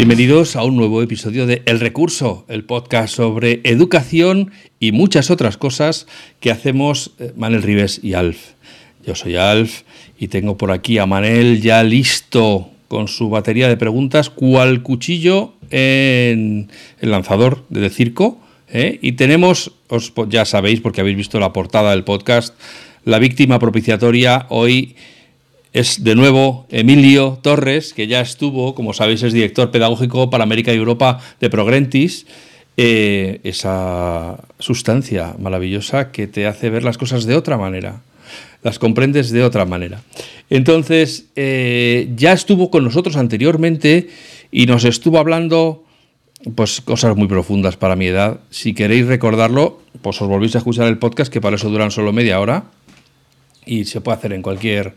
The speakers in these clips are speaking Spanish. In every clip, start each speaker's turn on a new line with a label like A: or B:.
A: Bienvenidos a un nuevo episodio de El Recurso, el podcast sobre educación y muchas otras cosas que hacemos eh, Manel Rives y Alf. Yo soy Alf y tengo por aquí a Manel ya listo con su batería de preguntas, cual cuchillo en el lanzador de circo. ¿eh? Y tenemos, os, ya sabéis porque habéis visto la portada del podcast, la víctima propiciatoria hoy es de nuevo Emilio Torres, que ya estuvo, como sabéis, es director pedagógico para América y Europa de Progrentis. Eh, esa sustancia maravillosa que te hace ver las cosas de otra manera, las comprendes de otra manera. Entonces, eh, ya estuvo con nosotros anteriormente y nos estuvo hablando pues cosas muy profundas para mi edad. Si queréis recordarlo, pues os volvéis a escuchar el podcast, que para eso duran solo media hora y se puede hacer en cualquier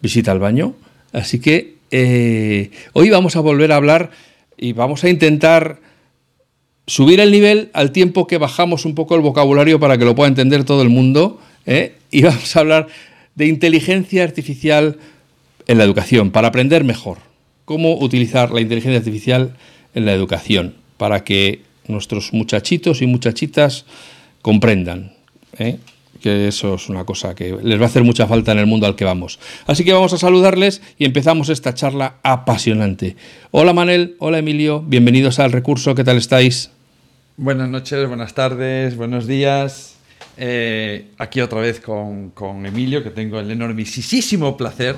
A: visita al baño. Así que eh, hoy vamos a volver a hablar y vamos a intentar subir el nivel al tiempo que bajamos un poco el vocabulario para que lo pueda entender todo el mundo. ¿eh? Y vamos a hablar de inteligencia artificial en la educación, para aprender mejor. Cómo utilizar la inteligencia artificial en la educación, para que nuestros muchachitos y muchachitas comprendan. ¿eh? Eso es una cosa que les va a hacer mucha falta en el mundo al que vamos. Así que vamos a saludarles y empezamos esta charla apasionante. Hola Manel, hola Emilio, bienvenidos al recurso, ¿qué tal estáis?
B: Buenas noches, buenas tardes, buenos días. Eh, aquí otra vez con, con, Emilio, que tengo el enormisísimo placer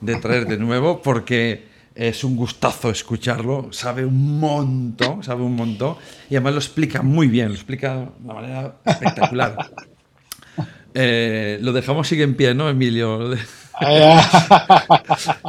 B: de traer de nuevo, porque es un gustazo escucharlo, sabe un montón, sabe un montón, y además lo explica muy bien, lo explica de una manera espectacular. Eh, lo dejamos sigue en pie, ¿no, Emilio?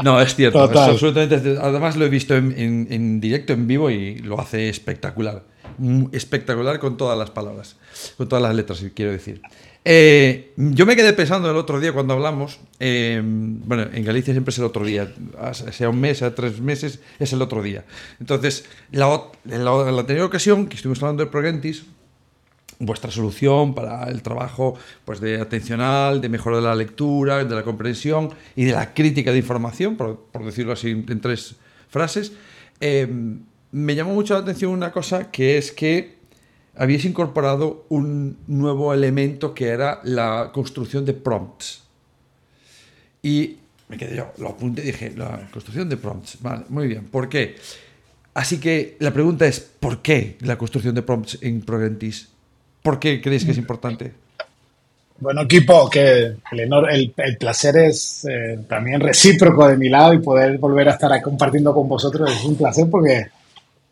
B: no, es cierto. absolutamente. Además, lo he visto en, directo, en vivo, y lo hace espectacular. Mm, espectacular con todas las palabras, con todas las letras, quiero decir. Eh, yo me quedé pensando el otro día cuando hablamos. Eh, bueno, en Galicia siempre es el otro día, sea un mes, sea tres meses, es el otro día. Entonces, la, en la, anterior ocasión que estuvimos hablando de Progentis, vuestra solución para el trabajo pues, de atencional, de mejora de la lectura, de la comprensión y de la crítica de información, por, decirlo así en tres frases, eh, me llamó mucho la atención una cosa que es que habéis incorporado un nuevo elemento que era la construcción de prompts. Y me quedé yo, lo apunté y dije, la construcción de prompts. Vale, muy bien. ¿Por qué? Así que la pregunta es, ¿por qué la construcción de prompts en Progentis? ¿Por qué creéis que es importante?
C: Bueno, equipo, que el, el, placer es eh, también recíproco de mi lado y poder volver a estar compartiendo con vosotros es un placer porque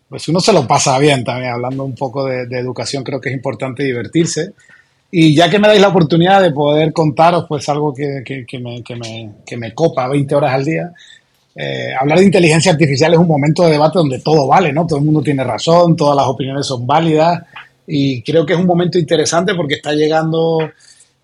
C: pues uno se lo pasa bien también, hablando un poco de, educación, creo que es importante divertirse. Y ya que me dais la oportunidad de poder contaros pues algo que, que, me, que me, copa 20 horas al día, eh, hablar de inteligencia artificial es un momento de debate donde todo vale, ¿no? Todo el mundo tiene razón, todas las opiniones son válidas y creo que es un momento interesante porque está llegando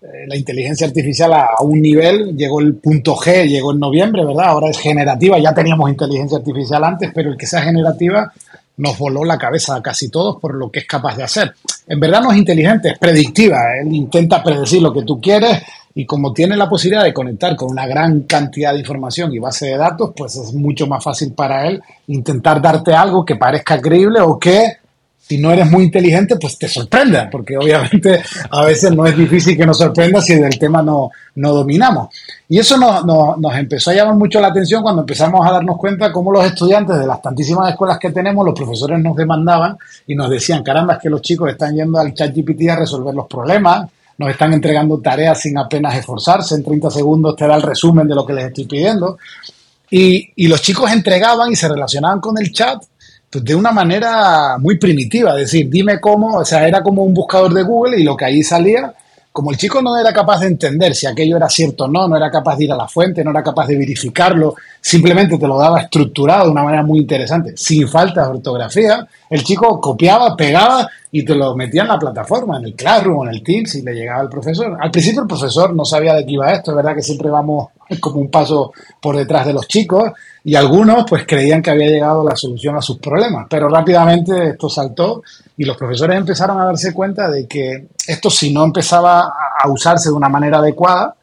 C: eh, la inteligencia artificial a, un nivel, llegó el punto G, llegó en noviembre, ¿verdad? Ahora es generativa, ya teníamos inteligencia artificial antes, pero el que sea generativa nos voló la cabeza a casi todos por lo que es capaz de hacer. En verdad no es inteligente, es predictiva, él intenta predecir lo que tú quieres y como tiene la posibilidad de conectar con una gran cantidad de información y base de datos, pues es mucho más fácil para él intentar darte algo que parezca creíble o que si no eres muy inteligente, pues te sorprenda, porque obviamente a veces no es difícil que nos sorprenda si del tema no, no dominamos. Y eso nos empezó a llamar mucho la atención cuando empezamos a darnos cuenta cómo los estudiantes de las tantísimas escuelas que tenemos, los profesores nos demandaban y nos decían, caramba, es que los chicos están yendo al chat GPT a resolver los problemas, nos están entregando tareas sin apenas esforzarse, en 30 segundos te da el resumen de lo que les estoy pidiendo. Y, los chicos entregaban y se relacionaban con el chat de una manera muy primitiva, es decir, dime cómo, o sea, era como un buscador de Google y lo que ahí salía como el chico no era capaz de entender si aquello era cierto o no, no era capaz de ir a la fuente, no era capaz de verificarlo, simplemente te lo daba estructurado de una manera muy interesante, sin falta de ortografía, el chico copiaba, pegaba y te lo metía en la plataforma, en el Classroom o en el Teams y le llegaba al profesor. Al principio el profesor no sabía de qué iba esto, es verdad que siempre vamos como un paso por detrás de los chicos y algunos pues creían que había llegado la solución a sus problemas, pero rápidamente esto saltó y los profesores empezaron a darse cuenta de que esto si no empezaba a usarse de una manera adecuada,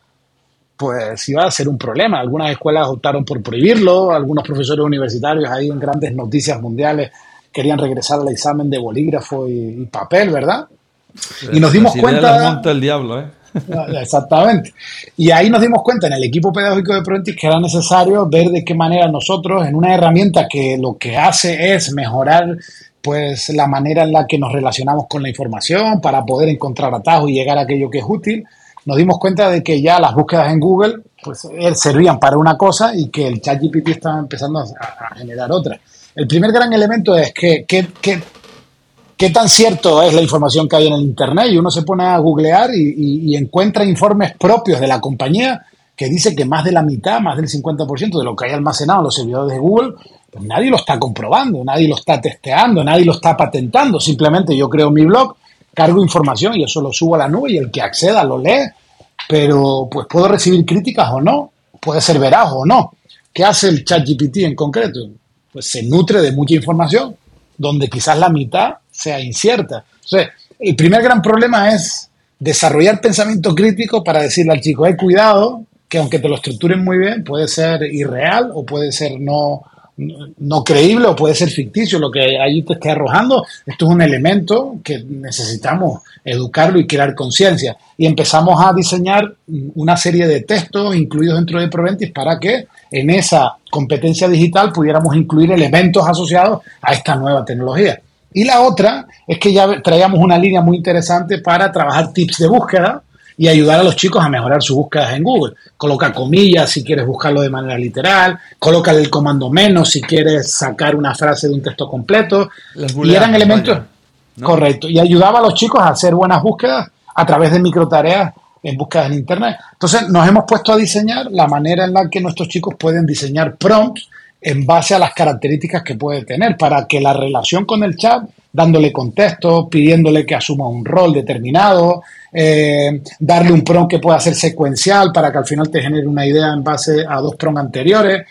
C: pues iba a ser un problema. Algunas escuelas optaron por prohibirlo, algunos profesores universitarios ahí en grandes noticias mundiales querían regresar al examen de bolígrafo y, papel, ¿verdad?
B: Y nos dimos cuenta... el diablo, ¿eh?
C: Exactamente. Y ahí nos dimos cuenta en el equipo pedagógico de Proventis que era necesario ver de qué manera nosotros, en una herramienta que lo que hace es mejorar pues la manera en la que nos relacionamos con la información para poder encontrar atajos y llegar a aquello que es útil, nos dimos cuenta de que ya las búsquedas en Google pues eh, servían para una cosa y que el ChatGPT estaba empezando a, generar otra. El primer gran elemento es que, qué tan cierto es la información que hay en el Internet y uno se pone a googlear y, encuentra informes propios de la compañía que dice que más de la mitad, más del 50% de lo que hay almacenado en los servidores de Google, pues nadie lo está comprobando, nadie lo está testeando, nadie lo está patentando. Simplemente yo creo mi blog, cargo información y eso lo subo a la nube y el que acceda lo lee, pero pues puedo recibir críticas o no, puede ser veraz o no. ¿Qué hace el ChatGPT en concreto? Pues se nutre de mucha información, donde quizás la mitad sea incierta. Entonces, el primer gran problema es desarrollar pensamiento crítico para decirle al chico, hay cuidado, que aunque te lo estructuren muy bien, puede ser irreal o puede ser no, no creíble o puede ser ficticio lo que ahí te esté arrojando. Esto es un elemento que necesitamos educarlo y crear conciencia. Y empezamos a diseñar una serie de textos incluidos dentro de Proventis para que en esa competencia digital pudiéramos incluir elementos asociados a esta nueva tecnología. Y la otra es que ya traíamos una línea muy interesante para trabajar tips de búsqueda y ayudar a los chicos a mejorar sus búsquedas en Google. Coloca comillas si quieres buscarlo de manera literal, coloca el comando menos si quieres sacar una frase de un texto completo. y eran elementos correctos. Y ayudaba a los chicos a hacer buenas búsquedas a través de microtareas en búsquedas en Internet. Entonces nos hemos puesto a diseñar la manera en la que nuestros chicos pueden diseñar prompts en base a las características que puede tener para que la relación con el chat, dándole contexto, pidiéndole que asuma un rol determinado, eh, darle un prompt que pueda ser secuencial para que al final te genere una idea en base a dos prompts anteriores,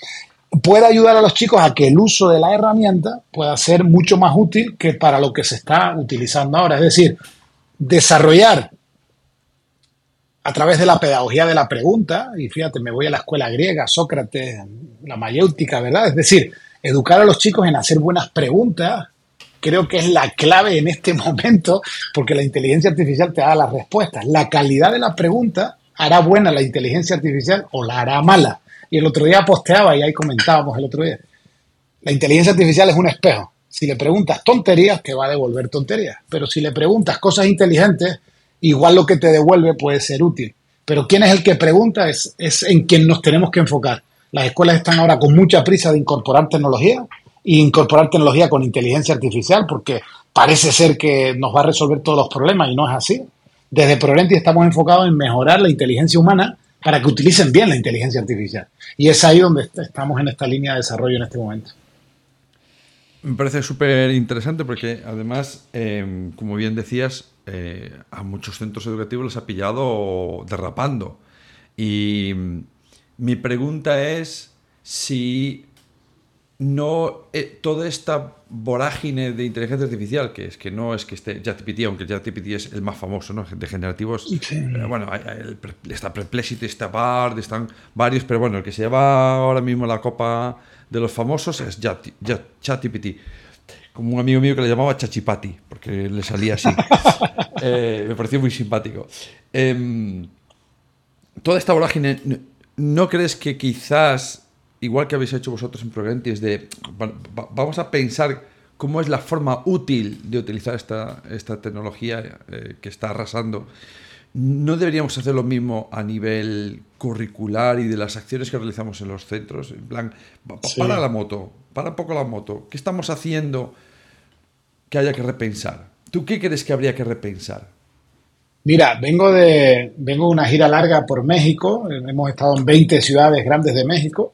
C: puede ayudar a los chicos a que el uso de la herramienta pueda ser mucho más útil que para lo que se está utilizando ahora. Es decir, desarrollar a través de la pedagogía de la pregunta, y fíjate, me voy a la escuela griega, Sócrates, la mayéutica, ¿verdad? Es decir, educar a los chicos en hacer buenas preguntas, creo que es la clave en este momento, porque la inteligencia artificial te da las respuestas. La calidad de la pregunta hará buena la inteligencia artificial o la hará mala. Y el otro día posteaba y ahí comentábamos el otro día. La inteligencia artificial es un espejo. Si le preguntas tonterías, te va a devolver tonterías. Pero si le preguntas cosas inteligentes, igual lo que te devuelve puede ser útil. Pero quién es el que pregunta es, es en quien nos tenemos que enfocar. Las escuelas están ahora con mucha prisa de incorporar tecnología y incorporar tecnología con inteligencia artificial porque parece ser que nos va a resolver todos los problemas y no es así. Desde Prorenti estamos enfocados en mejorar la inteligencia humana para que utilicen bien la inteligencia artificial. Y es ahí donde estamos en esta línea de desarrollo en este momento.
B: Me parece súper interesante porque además, eh, como bien decías, eh, a muchos centros educativos les ha pillado derrapando. Y mi pregunta es si no eh, toda esta vorágine de inteligencia artificial, que es que no es que esté ChatGPT, aunque ChatGPT es el más famoso, ¿no? De generativos. Eh, bueno, está Perplexity, está Bard, están varios, pero bueno, el que se lleva ahora mismo la copa de los famosos es ChatGPT como un amigo mío que le llamaba Chachipati, porque le salía así. Eh, me pareció muy simpático. Em, toda esta vorágine, ¿no crees que quizás, igual que habéis hecho vosotros en Progrentis, de vamos a pensar cómo es la forma útil de utilizar esta, esta tecnología eh, que está arrasando? ¿No deberíamos hacer lo mismo a nivel curricular y de las acciones que realizamos en los centros? En plan, para la moto, para poco la moto. ¿Qué estamos haciendo que haya que repensar? ¿Tú qué crees que habría que repensar?
C: Mira, vengo de, vengo de una gira larga por México, hemos estado en 20 ciudades grandes de México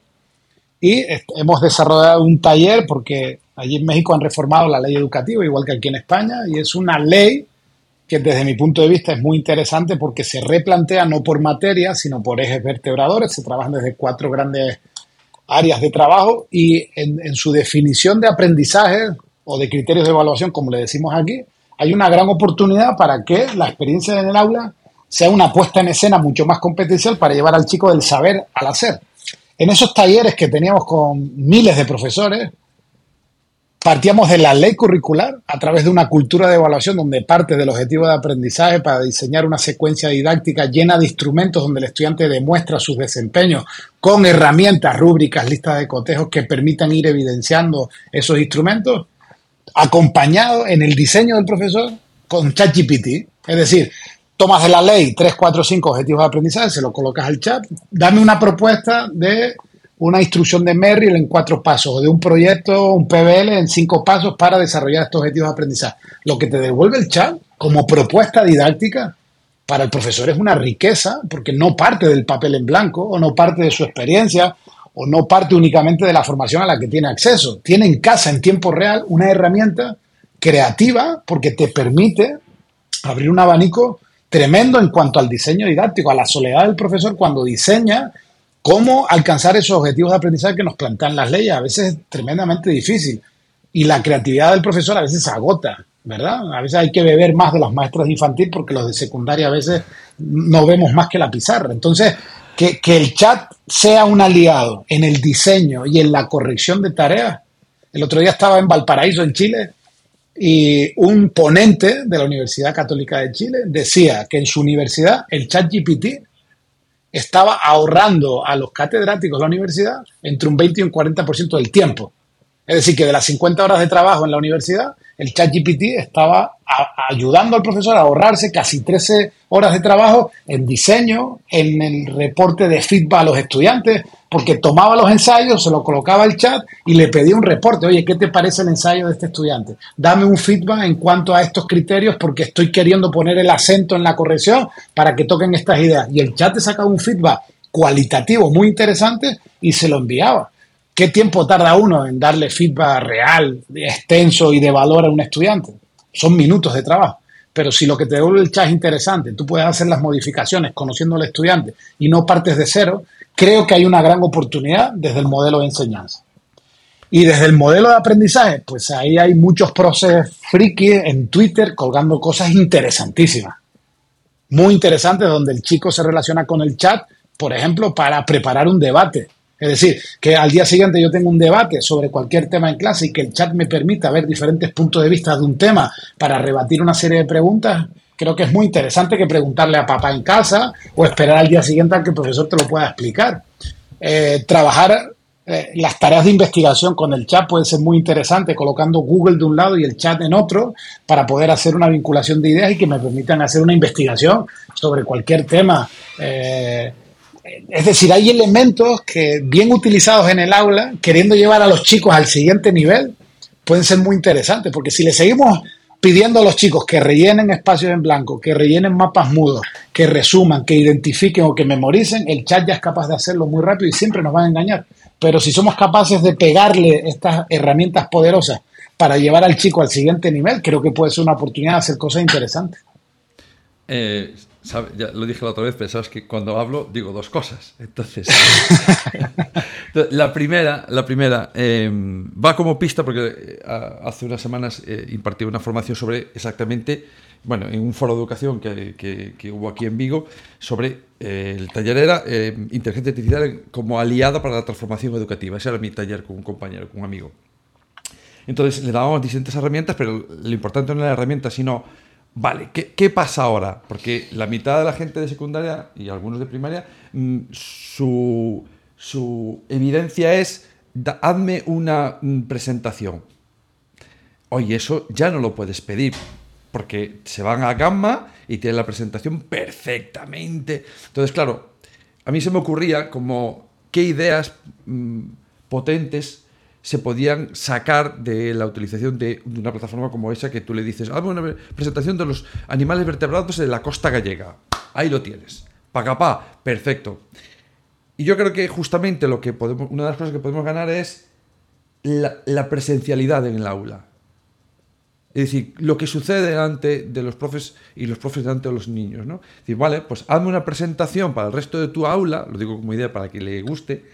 C: y hemos desarrollado un taller porque allí en México han reformado la ley educativa, igual que aquí en España, y es una ley que desde mi punto de vista es muy interesante porque se replantea no por materia, sino por ejes vertebradores, se trabajan desde cuatro grandes áreas de trabajo y en, su definición de aprendizaje o de criterios de evaluación, como le decimos aquí, hay una gran oportunidad para que la experiencia en el aula sea una puesta en escena mucho más competencial para llevar al chico del saber al hacer. En esos talleres que teníamos con miles de profesores, Partíamos de la ley curricular a través de una cultura de evaluación donde parte del objetivo de aprendizaje para diseñar una secuencia didáctica llena de instrumentos donde el estudiante demuestra sus desempeños con herramientas, rúbricas, listas de cotejos que permitan ir evidenciando esos instrumentos, acompañado en el diseño del profesor con ChatGPT. Es decir, tomas de la ley 3, 4, 5 objetivos de aprendizaje, se lo colocas al chat, dame una propuesta de una instrucción de Merrill en cuatro pasos o de un proyecto, un PBL en cinco pasos para desarrollar estos objetivos de aprendizaje. Lo que te devuelve el chat como propuesta didáctica para el profesor es una riqueza porque no parte del papel en blanco o no parte de su experiencia o no parte únicamente de la formación a la que tiene acceso. Tiene en casa en tiempo real una herramienta creativa porque te permite abrir un abanico tremendo en cuanto al diseño didáctico, a la soledad del profesor cuando diseña cómo alcanzar esos objetivos de aprendizaje que nos plantean las leyes. A veces es tremendamente difícil. Y la creatividad del profesor a veces se agota, ¿verdad? A veces hay que beber más de los maestros de infantil porque los de secundaria a veces no vemos más que la pizarra. Entonces, que el chat sea un aliado en el diseño y en la corrección de tareas. El otro día estaba en Valparaíso, en Chile, y un ponente de la Universidad Católica de Chile decía que en su universidad el chat GPT estaba ahorrando a los catedráticos de la universidad entre un 20 y un 40% del tiempo. Es decir, que de las 50 horas de trabajo en la universidad, el ChatGPT estaba ayudando al profesor a ahorrarse casi 13 horas de trabajo en diseño, en el reporte de feedback a los estudiantes, porque tomaba los ensayos, se lo colocaba al chat y le pedía un reporte. Oye, ¿qué te parece el ensayo de este estudiante? Dame un feedback en cuanto a estos criterios porque estoy queriendo poner el acento en la corrección para que toquen estas ideas. Y el chat te sacaba un feedback cualitativo muy interesante y se lo enviaba. ¿Qué tiempo tarda uno en darle feedback real, extenso y de valor a un estudiante? Son minutos de trabajo. Pero si lo que te devuelve el chat es interesante, tú puedes hacer las modificaciones conociendo al estudiante y no partes de cero, creo que hay una gran oportunidad desde el modelo de enseñanza. Y desde el modelo de aprendizaje, pues ahí hay muchos procesos friki en Twitter colgando cosas interesantísimas. Muy interesantes donde el chico se relaciona con el chat, por ejemplo, para preparar un debate es decir, que al día siguiente yo tengo un debate sobre cualquier tema en clase y que el chat me permita ver diferentes puntos de vista de un tema para rebatir una serie de preguntas, creo que es muy interesante que preguntarle a papá en casa o esperar al día siguiente a que el profesor te lo pueda explicar. Eh, trabajar eh, las tareas de investigación con el chat puede ser muy interesante, colocando Google de un lado y el chat en otro, para poder hacer una vinculación de ideas y que me permitan hacer una investigación sobre cualquier tema. Eh, es decir, hay elementos que bien utilizados en el aula, queriendo llevar a los chicos al siguiente nivel, pueden ser muy interesantes, porque si le seguimos pidiendo a los chicos que rellenen espacios en blanco, que rellenen mapas mudos, que resuman, que identifiquen o que memoricen, el chat ya es capaz de hacerlo muy rápido y siempre nos van a engañar. Pero si somos capaces de pegarle estas herramientas poderosas para llevar al chico al siguiente nivel, creo que puede ser una oportunidad de hacer cosas interesantes.
B: Eh, ya lo dije la otra vez, pero sabes que cuando hablo digo dos cosas. Entonces, la primera, la primera em, va como pista porque eh, hace unas semanas eh, impartí una formación sobre exactamente, bueno, en un foro de educación que, que, hubo aquí en Vigo, sobre eh, el taller era em, inteligencia artificial como aliada para la transformación educativa. Ese era mi taller con un compañero, con un amigo. Entonces le dábamos distintas herramientas, pero lo importante no era la herramienta, sino Vale, ¿qué, pasa ahora? Porque la mitad de la gente de secundaria y algunos de primaria, mm, su, evidencia es, hazme una mm, presentación. Oye, eso ya no lo puedes pedir, porque se van a Gamma y tienen la presentación perfectamente. Entonces, claro, a mí se me ocurría como qué ideas mm, potentes se podían sacar de la utilización de, una plataforma como esa que tú le dices, hazme una presentación de los animales vertebrados de la costa gallega. Ahí lo tienes. Pagapá, perfecto. Y yo creo que justamente lo que podemos, una de las cosas que podemos ganar es la, presencialidad en el aula. Es decir, lo que sucede delante de los profes y los profes delante de los niños, ¿no? Es decir, vale, pues hazme una presentación para el resto de tu aula, lo digo como idea para que le guste,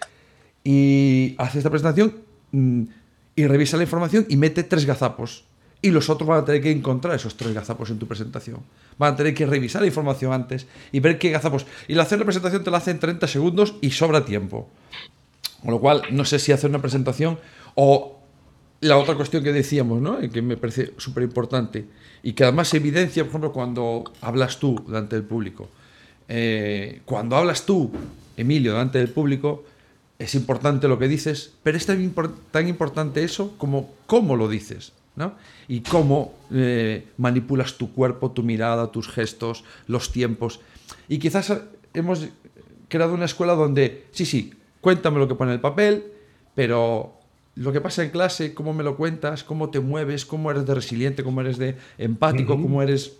B: y hace esta presentación y revisa la información y mete tres gazapos. Y los otros van a tener que encontrar esos tres gazapos en tu presentación. Van a tener que revisar la información antes y ver qué gazapos. Y la hacer la presentación te la hace en 30 segundos y sobra tiempo. Con lo cual, no sé si hacer una presentación o la otra cuestión que decíamos, ¿no? que me parece súper importante y que además se evidencia, por ejemplo, cuando hablas tú delante del público. Eh, cuando hablas tú, Emilio, delante del público, es importante lo que dices, pero es tan, importante eso como cómo lo dices, ¿no? Y cómo eh, manipulas tu cuerpo, tu mirada, tus gestos, los tiempos. Y quizás hemos creado una escuela donde, sí, sí, cuéntame lo que pone el papel, pero lo que pasa en clase, cómo me lo cuentas, cómo te mueves, cómo eres de resiliente, cómo eres de empático, cómo eres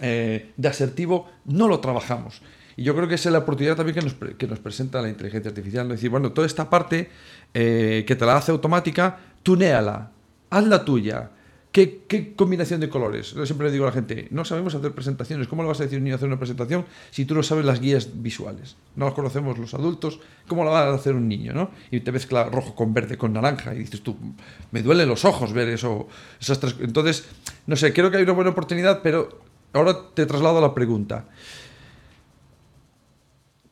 B: eh, de asertivo, no lo trabajamos. Y yo creo que es la oportunidad también que nos, que nos presenta la inteligencia artificial. Es decir, bueno, toda esta parte eh, que te la hace automática, tunéala, hazla tuya. ¿Qué, ¿Qué, combinación de colores? Yo siempre le digo a la gente, no sabemos hacer presentaciones. ¿Cómo le vas a decir a un niño hacer una presentación si tú no sabes las guías visuales? No las conocemos los adultos. ¿Cómo la va a hacer un niño? ¿no? Y te ves rojo con verde, con naranja. Y dices tú, me duelen los ojos ver eso. Esas tres... Entonces, no sé, creo que hay una buena oportunidad, pero ahora te traslado a la pregunta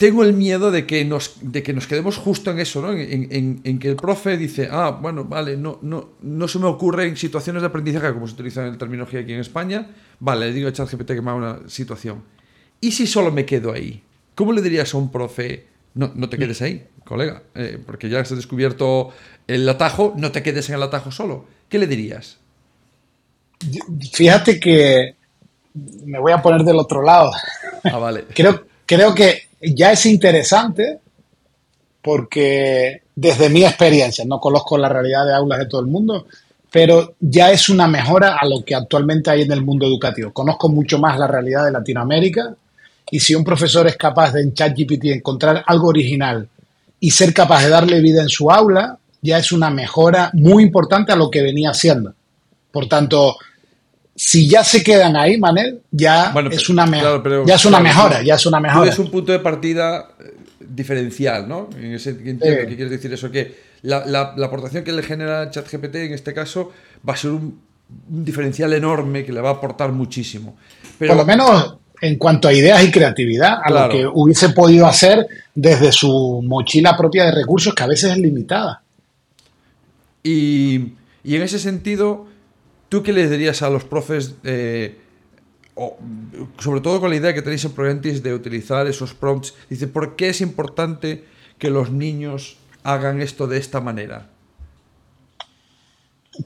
B: tengo el miedo de que nos, de que nos quedemos justo en eso, ¿no? En, que el profe dice, ah, bueno, vale, no, no, no se me ocurre en situaciones de aprendizaje, como se utiliza en el terminología aquí en España, vale, le digo a ChatGPT que me haga una situación. ¿Y si solo me quedo ahí? ¿Cómo le dirías a un profe, no, no te quedes ahí, colega, eh, porque ya has descubierto el atajo, no te quedes en el atajo solo? ¿Qué le dirías?
C: Fíjate que me voy a poner del otro lado.
B: Ah, vale.
C: creo, creo que ya es interesante porque desde mi experiencia, no conozco la realidad de aulas de todo el mundo, pero ya es una mejora a lo que actualmente hay en el mundo educativo. Conozco mucho más la realidad de Latinoamérica y si un profesor es capaz de en ChatGPT encontrar algo original y ser capaz de darle vida en su aula, ya es una mejora muy importante a lo que venía haciendo. Por tanto, si ya se quedan ahí, Manel, ya es una, ya es una mejora, ya es una mejora.
B: Es un punto de partida eh, diferencial, ¿no? En ese sentido, ¿qué quieres decir eso? Que la, aportación que le genera ChatGPT en este caso va a ser un, diferencial enorme que le va a aportar muchísimo.
C: Pero, Por lo menos en cuanto a ideas y creatividad, a lo que hubiese podido hacer desde su mochila propia de recursos, que a veces es limitada.
B: Y, y en ese sentido ¿Tú qué les dirías a los profes, eh, sobre todo con la idea que tenéis en Proventis de utilizar esos prompts? Dice, ¿por qué es importante que los niños hagan esto de esta manera?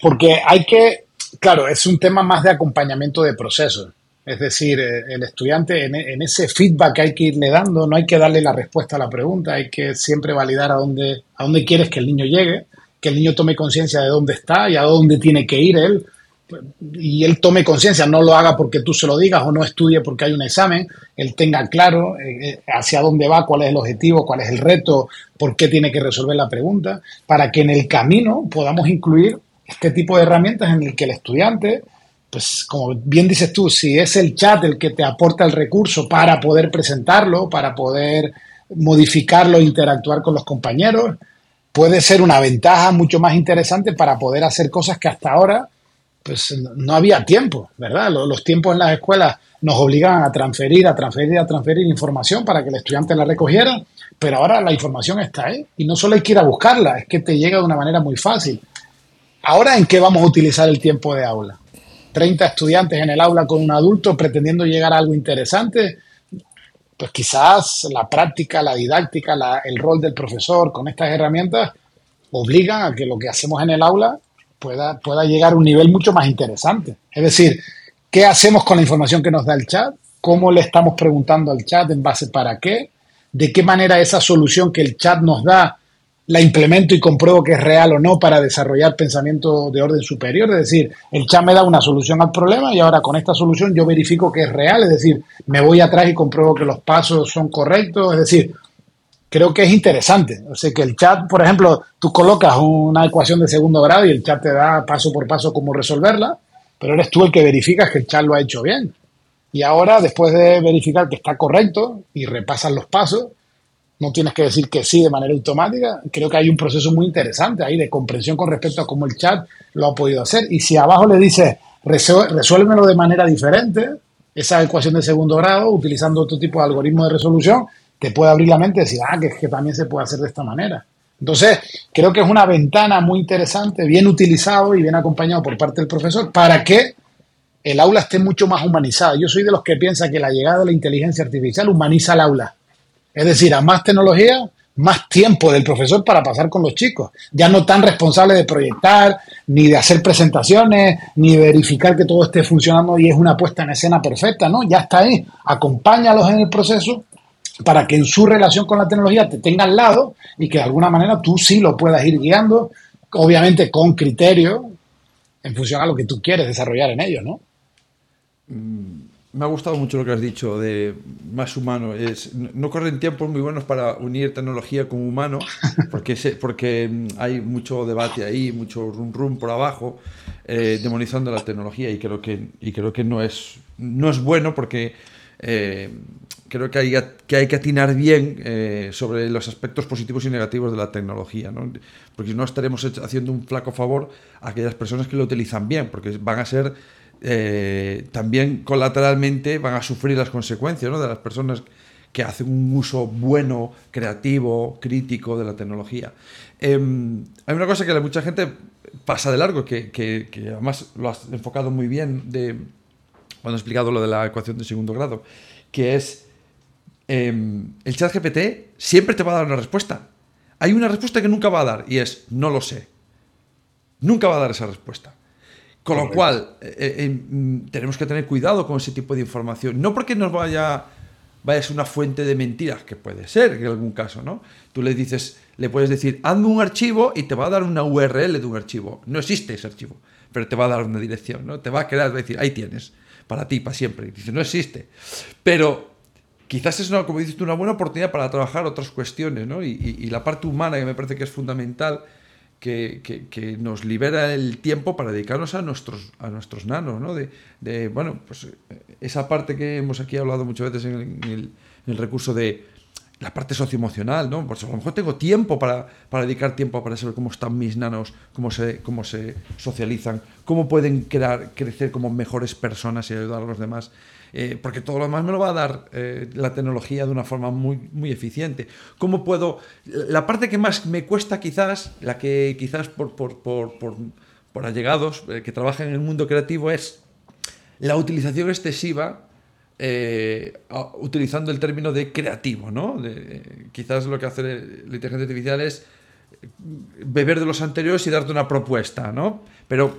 C: Porque hay que, claro, es un tema más de acompañamiento de proceso. Es decir, eh, el estudiante en, ese feedback que hay que irle dando, no hay que darle la respuesta a la pregunta, hay que siempre validar a dónde, a dónde quieres que el niño llegue, que el niño tome conciencia de dónde está y a dónde tiene que ir él, y él tome conciencia, no lo haga porque tú se lo digas o no estudie porque hay un examen, él tenga claro eh, eh, hacia dónde va, cuál es el objetivo, cuál es el reto, por qué tiene que resolver la pregunta, para que en el camino podamos incluir este tipo de herramientas en el que el estudiante, pues como bien dices tú, si es el chat el que te aporta el recurso para poder presentarlo, para poder modificarlo, interactuar con los compañeros, puede ser una ventaja mucho más interesante para poder hacer cosas que hasta ahora pues no había tiempo, ¿verdad? Los, tiempos en las escuelas nos obligaban a transferir, a transferir, a transferir información para que el estudiante la recogiera, pero ahora la información está ahí y no solo hay que ir a buscarla, es que te llega de una manera muy fácil. Ahora, ¿en qué vamos a utilizar el tiempo de aula? 30 estudiantes en el aula con un adulto pretendiendo llegar a algo interesante, pues quizás la práctica, la didáctica, el rol del profesor con estas herramientas obligan a que lo que hacemos en el aula pueda, pueda llegar a un nivel mucho más interesante. Es decir, ¿qué hacemos con la información que nos da el chat? ¿Cómo le estamos preguntando al chat en base para qué? ¿De qué manera esa solución que el chat nos da la implemento y compruebo que es real o no para desarrollar pensamiento de orden superior. Es decir, el chat me da una solución al problema y ahora con esta solución yo verifico que es real. Es decir, me voy atrás y compruebo que los pasos son correctos. Es decir, creo que es interesante. O sea, que el chat, por ejemplo, tú colocas una ecuación de segundo grado y el chat te da paso por paso cómo resolverla, pero eres tú el que verificas que el chat lo ha hecho bien. Y ahora, después de verificar que está correcto y repasas los pasos, no tienes que decir que sí de manera automática. Creo que hay un proceso muy interesante ahí de comprensión con respecto a cómo el chat lo ha podido hacer. Y si abajo le dices, resuélvelo de manera diferente, esa ecuación de segundo grado, utilizando otro tipo de algoritmo de resolución, te puede abrir la mente y decir, ah, que, que también se puede hacer de esta manera. Entonces, creo que es una ventana muy interesante, bien utilizado y bien acompañado por parte del profesor para que el aula esté mucho más humanizada. Yo soy de los que piensa que la llegada de la inteligencia artificial humaniza el aula. Es decir, a más tecnología, más tiempo del profesor para pasar con los chicos. Ya no tan responsable de proyectar, ni de hacer presentaciones, ni verificar que todo esté funcionando y es una puesta en escena perfecta, ¿no? Ya está ahí. Acompáñalos en el proceso para que en su relación con la tecnología te tenga al lado y que de alguna manera tú sí lo puedas ir guiando, obviamente con criterio, en función a lo que tú quieres desarrollar en ellos, ¿no?
B: Mm, me ha gustado mucho lo que has dicho de más humano. Es, no corren tiempos muy buenos para unir tecnología con humano, porque, porque mm, hay mucho debate ahí, mucho rum rum por abajo, eh, demonizando la tecnología y creo que, y creo que no, es, no es bueno porque eh, creo que hay, que hay que atinar bien eh, sobre los aspectos positivos y negativos de la tecnología, ¿no? porque si no estaremos haciendo un flaco favor a aquellas personas que lo utilizan bien, porque van a ser eh, también colateralmente van a sufrir las consecuencias de las personas que hacen un uso bueno, creativo, crítico de la tecnología. Em, hay una cosa que mucha gente pasa de largo, que, además lo has enfocado muy bien cuando has explicado lo de la ecuación de segundo grado, que es em, el chat GPT siempre te va a dar una respuesta. Hay una respuesta que nunca va a dar y es no lo sé. Nunca va a dar esa respuesta. Con lo cual, eh, eh, mm, tenemos que tener cuidado con ese tipo de información. No porque nos vaya, vaya a ser una fuente de mentiras, que puede ser en algún caso, ¿no? Tú le dices, le puedes decir, hazme un archivo y te va a dar una URL de un archivo. No existe ese archivo, pero te va a dar una dirección, ¿no? Te va a quedar, va a decir, ahí tienes, para ti, para siempre. Y dices, no existe. Pero quizás es, una, como dices tú, una buena oportunidad para trabajar otras cuestiones, ¿no? y la parte humana, que me parece que es fundamental, que, nos libera el tiempo para dedicarnos a nuestros, a nuestros nanos, ¿no? De, bueno, pues esa parte que hemos aquí hablado muchas veces en el, recurso de la parte socioemocional, ¿no? Pues a lo mejor tengo tiempo para, para, dedicar tiempo para saber cómo están mis nanos, cómo se, cómo se socializan, cómo pueden crear, crecer como mejores personas y ayudar a los demás. Eh, porque todo lo demás me lo va a dar eh, la tecnología de una forma muy, muy eficiente. ¿Cómo puedo...? La parte que más me cuesta quizás, la que quizás por, por, por, por allegados eh, que trabajan en el mundo creativo es la utilización excesiva utilizando el término de creativo, ¿no? quizás lo que hace la inteligencia artificial es beber de los anteriores y darte una propuesta, ¿no? Pero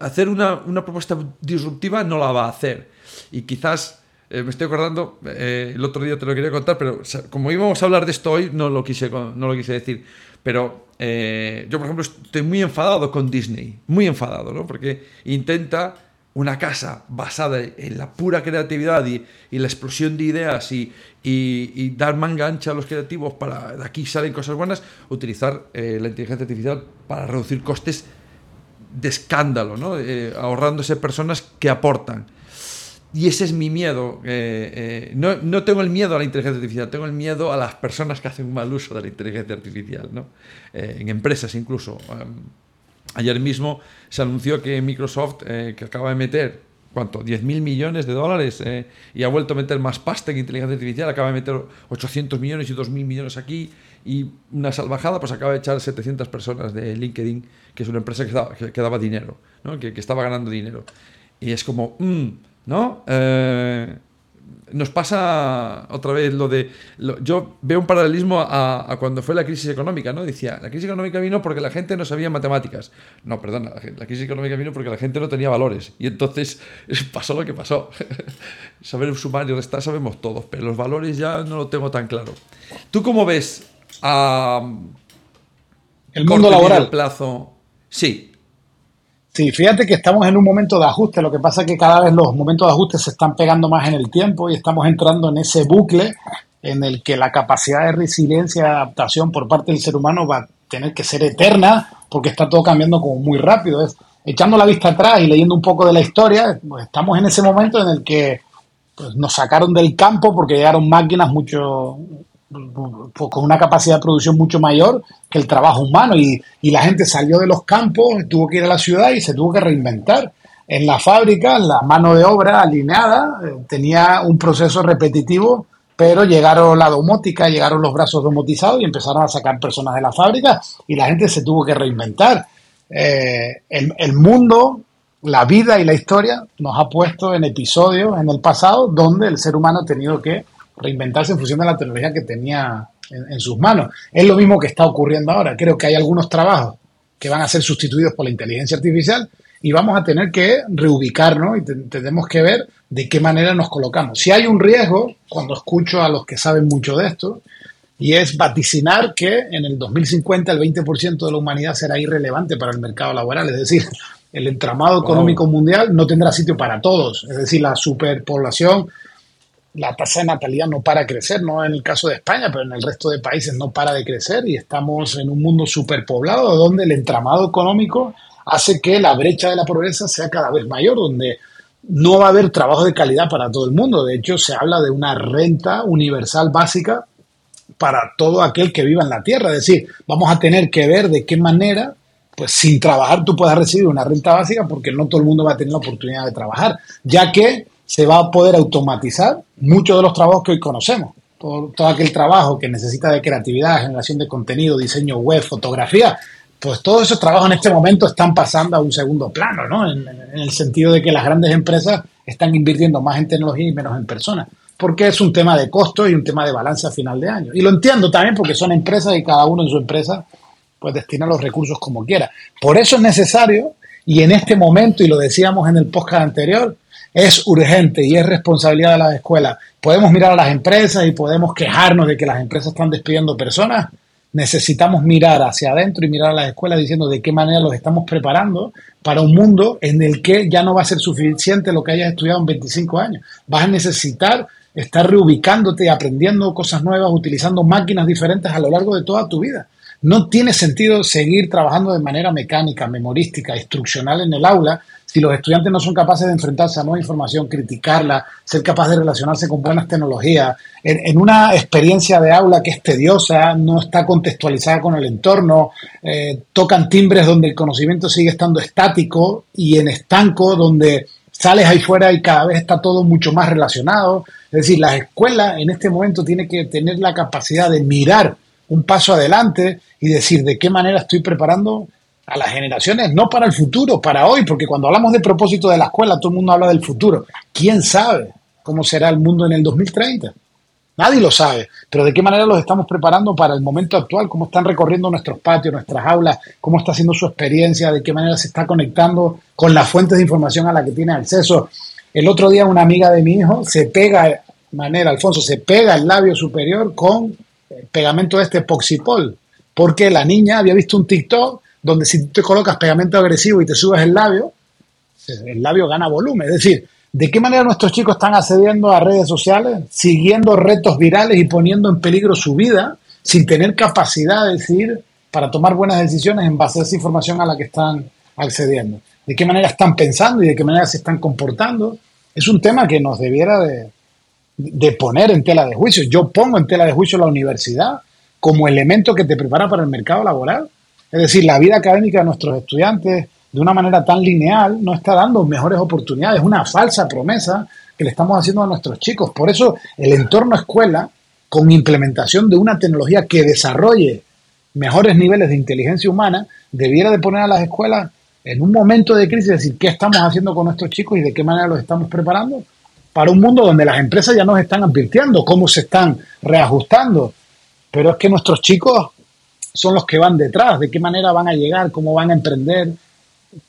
B: hacer una, una, propuesta disruptiva no la va a hacer. Y quizás, eh, me estoy acordando, eh, el otro día te lo quería contar, pero como íbamos a hablar de esto hoy, no lo quise, no lo quise decir. Pero eh, yo, por ejemplo, estoy muy enfadado con Disney, muy enfadado, ¿no? Porque intenta una casa basada en la pura creatividad y, la explosión de ideas y, y, dar manga ancha a los creativos para de aquí salen cosas buenas, utilizar la inteligencia artificial para reducir costes de escándalo, ¿no? ahorrándose personas que aportan. Y ese es mi miedo. Eh, eh, no, no, tengo el miedo a la inteligencia artificial, tengo el miedo a las personas que hacen un mal uso de la inteligencia artificial, ¿no? Eh, en empresas incluso. ayer mismo se anunció que Microsoft, que acaba de meter, ¿cuánto? 10.000 millones de dólares y ha vuelto a meter más pasta en inteligencia artificial, acaba de meter 800 millones y 2.000 millones aquí y una salvajada, pues acaba de echar 700 personas de LinkedIn, que es una empresa que daba, que, daba dinero, ¿no? que, que, estaba ganando dinero. Y es como... Mm, ¿no? Eh, nos pasa otra vez lo de. yo veo un paralelismo a, cuando fue la crisis económica, ¿no? Decía, la crisis económica vino porque la gente no sabía matemáticas. No, perdona, la, crisis económica vino porque la gente no tenía valores. Y entonces pasó lo que pasó. Saber sumar y restar sabemos todos, pero los valores ya no lo tengo tan claro. ¿Tú cómo ves a,
C: El mundo laboral.
B: plazo. Sí.
C: Sí, fíjate que estamos en un momento de ajuste. Lo que pasa es que cada vez los momentos de ajuste se están pegando más en el tiempo y estamos entrando en ese bucle en el que la capacidad de resiliencia y adaptación por parte del ser humano va a tener que ser eterna porque está todo cambiando como muy rápido. Es, echando la vista atrás y leyendo un poco de la historia, pues estamos en ese momento en el que pues, nos sacaron del campo porque llegaron máquinas mucho con una capacidad de producción mucho mayor que el trabajo humano y, la gente salió de los campos, tuvo que ir a la ciudad y se tuvo que reinventar. En la fábrica, la mano de obra alineada eh, tenía un proceso repetitivo pero llegaron la domótica, llegaron los brazos domotizados y empezaron a sacar personas de la fábrica y la gente se tuvo que reinventar. Eh, el, mundo, la vida y la historia nos ha puesto en episodios en el pasado donde el ser humano ha tenido que reinventarse en función de la tecnología que tenía en, sus manos. Es lo mismo que está ocurriendo ahora. Creo que hay algunos trabajos que van a ser sustituidos por la inteligencia artificial y vamos a tener que reubicarnos y tenemos que ver de qué manera nos colocamos. Si hay un riesgo, cuando escucho a los que saben mucho de esto, y es vaticinar que en el 2050 el 20% de la humanidad será irrelevante para el mercado laboral, es decir, el entramado económico mundial no tendrá sitio para todos, es decir, la superpoblación, la tasa de natalidad no para de crecer, no en el caso de España, pero en el resto de países no para de crecer y estamos en un mundo superpoblado donde el entramado económico hace que la brecha de la pobreza sea cada vez mayor, donde no va a haber trabajo de calidad para todo el mundo. De hecho, se habla de una renta universal básica para todo aquel que viva en la tierra. Es decir, vamos a tener que ver de qué manera, pues sin trabajar tú puedas recibir una renta básica porque no todo el mundo va a tener la oportunidad de trabajar, ya que se va a poder automatizar muchos de los trabajos que hoy conocemos. Todo, todo aquel trabajo que necesita de creatividad, generación de contenido, diseño web, fotografía, pues todos esos trabajos en este momento están pasando a un segundo plano, ¿no? En, el sentido de que las grandes empresas están invirtiendo más en tecnología y menos en personas, porque es un tema de costo y un tema de balance a final de año. Y lo entiendo también porque son empresas y cada uno en su empresa pues destina los recursos como quiera. Por eso es necesario, y en este momento, y lo decíamos en el podcast anterior, es urgente y es responsabilidad de las escuelas. Podemos mirar a las empresas y podemos quejarnos de que las empresas están despidiendo personas, necesitamos mirar hacia adentro y mirar a las escuelas diciendo de qué manera los estamos preparando para un mundo en el que ya no va a ser suficiente lo que hayas estudiado en 25 años. Vas a necesitar estar reubicándote aprendiendo cosas nuevas, utilizando máquinas diferentes a lo largo de toda tu vida. No tiene sentido seguir trabajando de manera mecánica, memorística, instruccional en el aula si los estudiantes no son capaces de enfrentarse a nueva información, criticarla, ser capaces de relacionarse con buenas tecnologías, en, una experiencia de aula que es tediosa, no está contextualizada con el entorno, eh, tocan timbres donde el conocimiento sigue estando estático y en estanco donde sales ahí fuera y cada vez está todo mucho más relacionado. Es decir, la escuela en este momento tiene que tener la capacidad de mirar un paso adelante y decir de qué manera estoy preparando a las generaciones, no para el futuro, para hoy, porque cuando hablamos de propósito de la escuela, todo el mundo habla del futuro. ¿Quién sabe cómo será el mundo en el 2030? Nadie lo sabe, pero de qué manera los estamos preparando para el momento actual, cómo están recorriendo nuestros patios, nuestras aulas, cómo está haciendo su experiencia, de qué manera se está conectando con las fuentes de información a la que tiene acceso. El otro día una amiga de mi hijo se pega, manera, Alfonso, se pega el labio superior con pegamento de este Poxipol, porque la niña había visto un TikTok donde si te colocas pegamento agresivo y te subes el labio, el labio gana volumen. Es decir, ¿de qué manera nuestros chicos están accediendo a redes sociales, siguiendo retos virales y poniendo en peligro su vida sin tener capacidad de decidir para tomar buenas decisiones en base a esa información a la que están accediendo? ¿De qué manera están pensando y de qué manera se están comportando? Es un tema que nos debiera de, de poner en tela de juicio. Yo pongo en tela de juicio la universidad como elemento que te prepara para el mercado laboral es decir, la vida académica de nuestros estudiantes, de una manera tan lineal, no está dando mejores oportunidades. Es una falsa promesa que le estamos haciendo a nuestros chicos. Por eso el entorno escuela, con implementación de una tecnología que desarrolle mejores niveles de inteligencia humana, debiera de poner a las escuelas en un momento de crisis, decir, ¿qué estamos haciendo con nuestros chicos y de qué manera los estamos preparando? Para un mundo donde las empresas ya nos están advirtiendo cómo se están reajustando. Pero es que nuestros chicos son los que van detrás, de qué manera van a llegar, cómo van a emprender,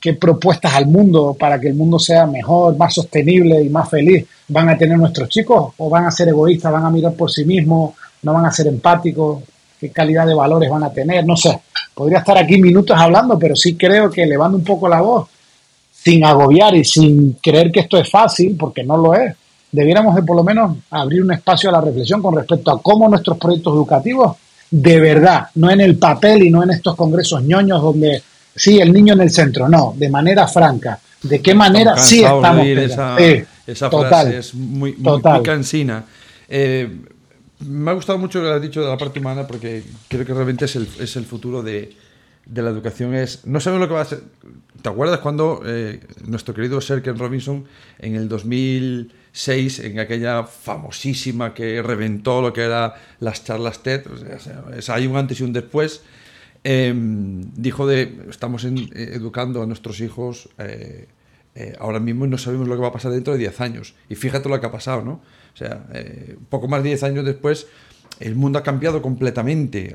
C: qué propuestas al mundo para que el mundo sea mejor, más sostenible y más feliz van a tener nuestros chicos o van a ser egoístas, van a mirar por sí mismos, no van a ser empáticos. qué calidad de valores van a tener, no sé. Podría estar aquí minutos hablando, pero sí creo que elevando un poco la voz, sin agobiar y sin creer que esto es fácil, porque no lo es, debiéramos de por lo menos abrir un espacio a la reflexión con respecto a cómo nuestros proyectos educativos, de verdad, no en el papel y no en estos congresos ñoños donde sí, el niño en el centro, no, de manera franca. ¿De qué manera sí estamos?
B: Esa, esa frase es muy, muy, cansina. Eh, me ha gustado mucho lo que has dicho de la parte humana porque creo que realmente es el, es el futuro de, de, la educación. Es, no sabemos lo que va a ser. ¿Te acuerdas cuando eh, nuestro querido Sir Ken Robinson en el 2006, en aquella famosísima que reventó lo que era las charlas TED, hay un antes y un después, em, dijo de, estamos eh, educando a nuestros hijos eh, ahora mismo y no sabemos lo que va a pasar dentro de 10 años. Y fíjate lo que ha pasado, ¿no? O sea, eh, poco más de 10 años después, el mundo ha cambiado completamente.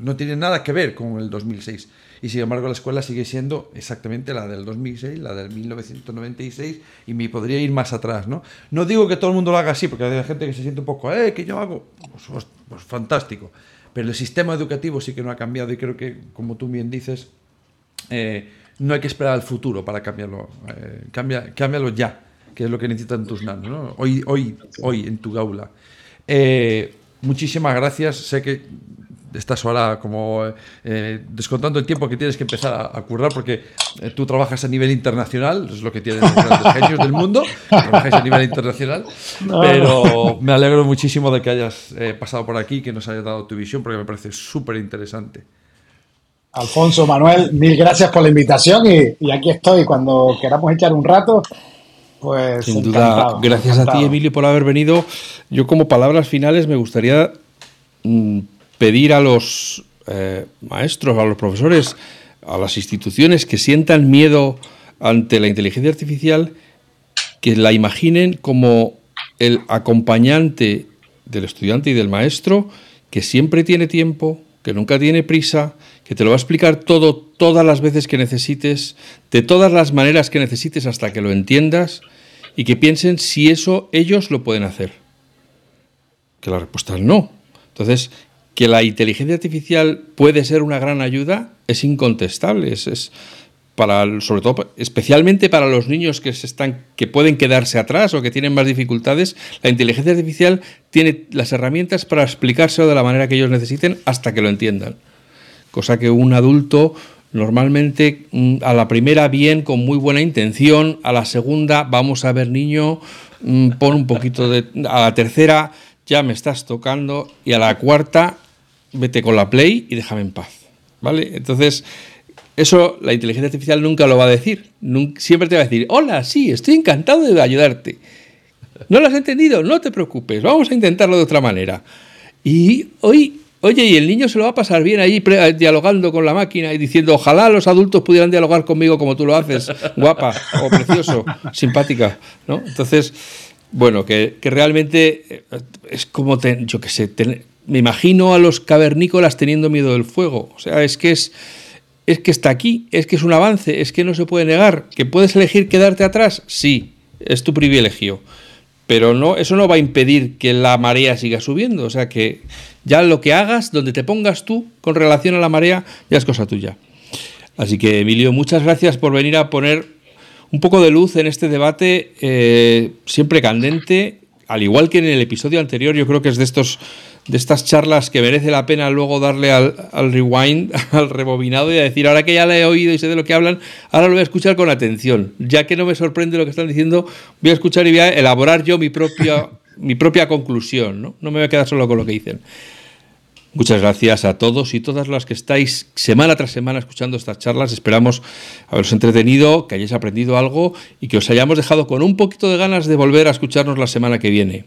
B: no tiene nada que ver con el 2006. Y sin embargo, la escuela sigue siendo exactamente la del 2006, la del 1996, y me podría ir más atrás. No, no digo que todo el mundo lo haga así, porque hay gente que se siente un poco, eh, ¿qué yo hago? Pues, pues, pues, fantástico. Pero el sistema educativo sí que no ha cambiado, y creo que, como tú bien dices, eh, no hay que esperar al futuro para cambiarlo. Eh, cambia, cámbialo ya que es lo que necesitan tus nanos, ¿no? Hoy, hoy, hoy en tu aula. Eh, muchísimas gracias. Sé que estás ahora como eh, descontando el tiempo que tienes que empezar a, currar porque eh, tú trabajas a nivel internacional, es lo que tienen los grandes genios del mundo, trabajáis a nivel internacional, pero me alegro muchísimo de que hayas pasado por aquí, que nos hayas dado tu visión porque me parece súper interesante.
C: Alfonso, Manuel, mil gracias por la invitación y, y aquí estoy cuando queramos echar un rato pues
A: Sin duda, gracias a ti, Emilio, por haber venido. Yo como palabras finales me gustaría mm, pedir a los eh, maestros, a los profesores, a las instituciones que sientan miedo ante la inteligencia artificial, que la imaginen como el acompañante del estudiante y del maestro, que siempre tiene tiempo, que nunca tiene prisa, que te lo va a explicar todo todas las veces que necesites, de todas las maneras que necesites hasta que lo entiendas y que piensen si eso ellos lo pueden hacer. Que la respuesta es no. Entonces, que la inteligencia artificial puede ser una gran ayuda es incontestable, es, para sobre todo especialmente para los niños que se están que pueden quedarse atrás o que tienen más dificultades, la inteligencia artificial tiene las herramientas para explicárselo de la manera que ellos necesiten hasta que lo entiendan cosa que un adulto normalmente mm, a la primera bien, con muy buena intención, a la segunda vamos a ver niño, mm, pon un poquito de... a la tercera ya me estás tocando y a la cuarta vete con la play y déjame en paz. ¿Vale? Entonces, eso la inteligencia artificial nunca lo va a decir. siempre te va a decir, hola, sí, estoy encantado de ayudarte. ¿No lo has entendido? No te preocupes, vamos a intentarlo de otra manera. Y hoy Oye, y el niño se lo va a pasar bien ahí dialogando con la máquina y diciendo, ojalá los adultos pudieran dialogar conmigo como tú lo haces, guapa o precioso, simpática, ¿no? Entonces, bueno, que, realmente eh, es como, yo qué sé, me imagino a los cavernícolas teniendo miedo del fuego. O sea, es que es, es que está aquí, es que es un avance, es que no se puede negar. ¿Que puedes elegir quedarte atrás? Sí, es tu privilegio. Pero no, eso no va a impedir que la marea siga subiendo. O sea que ya lo que hagas, donde te pongas tú con relación a la marea, ya es cosa tuya. Así que, Emilio, muchas gracias por venir a poner un poco de luz en este debate eh, siempre candente, al igual que en el episodio anterior, yo creo que es de estos de estas charlas que merece la pena luego darle al, rewind, al rebobinado y decir, ahora que ya le he oído y sé de lo que hablan, ahora lo voy a escuchar con atención. Ya que no me sorprende lo que están diciendo, voy a escuchar y voy a elaborar yo mi propia, mi propia conclusión. ¿no? no me voy a quedar solo con lo que dicen. Muchas gracias a todos y todas las que estáis semana tras semana escuchando estas charlas. Esperamos haberos entretenido, que hayáis aprendido algo y que os hayamos dejado con un poquito de ganas de volver a escucharnos la semana que viene.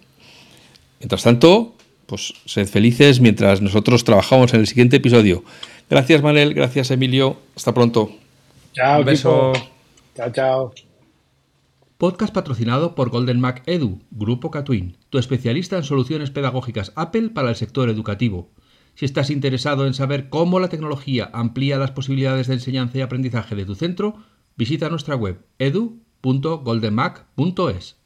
A: Mientras tanto, pues sed felices mientras nosotros trabajamos en el siguiente episodio. Gracias, Manel. Gracias, Emilio. Hasta pronto.
C: Chao, un beso. Chao, chao.
A: Podcast patrocinado por Golden Mac Edu, Grupo Catwin, tu especialista en soluciones pedagógicas Apple para el sector educativo. Si estás interesado en saber cómo la tecnología amplía las posibilidades de enseñanza y aprendizaje de tu centro, visita nuestra web edu.goldenmac.es.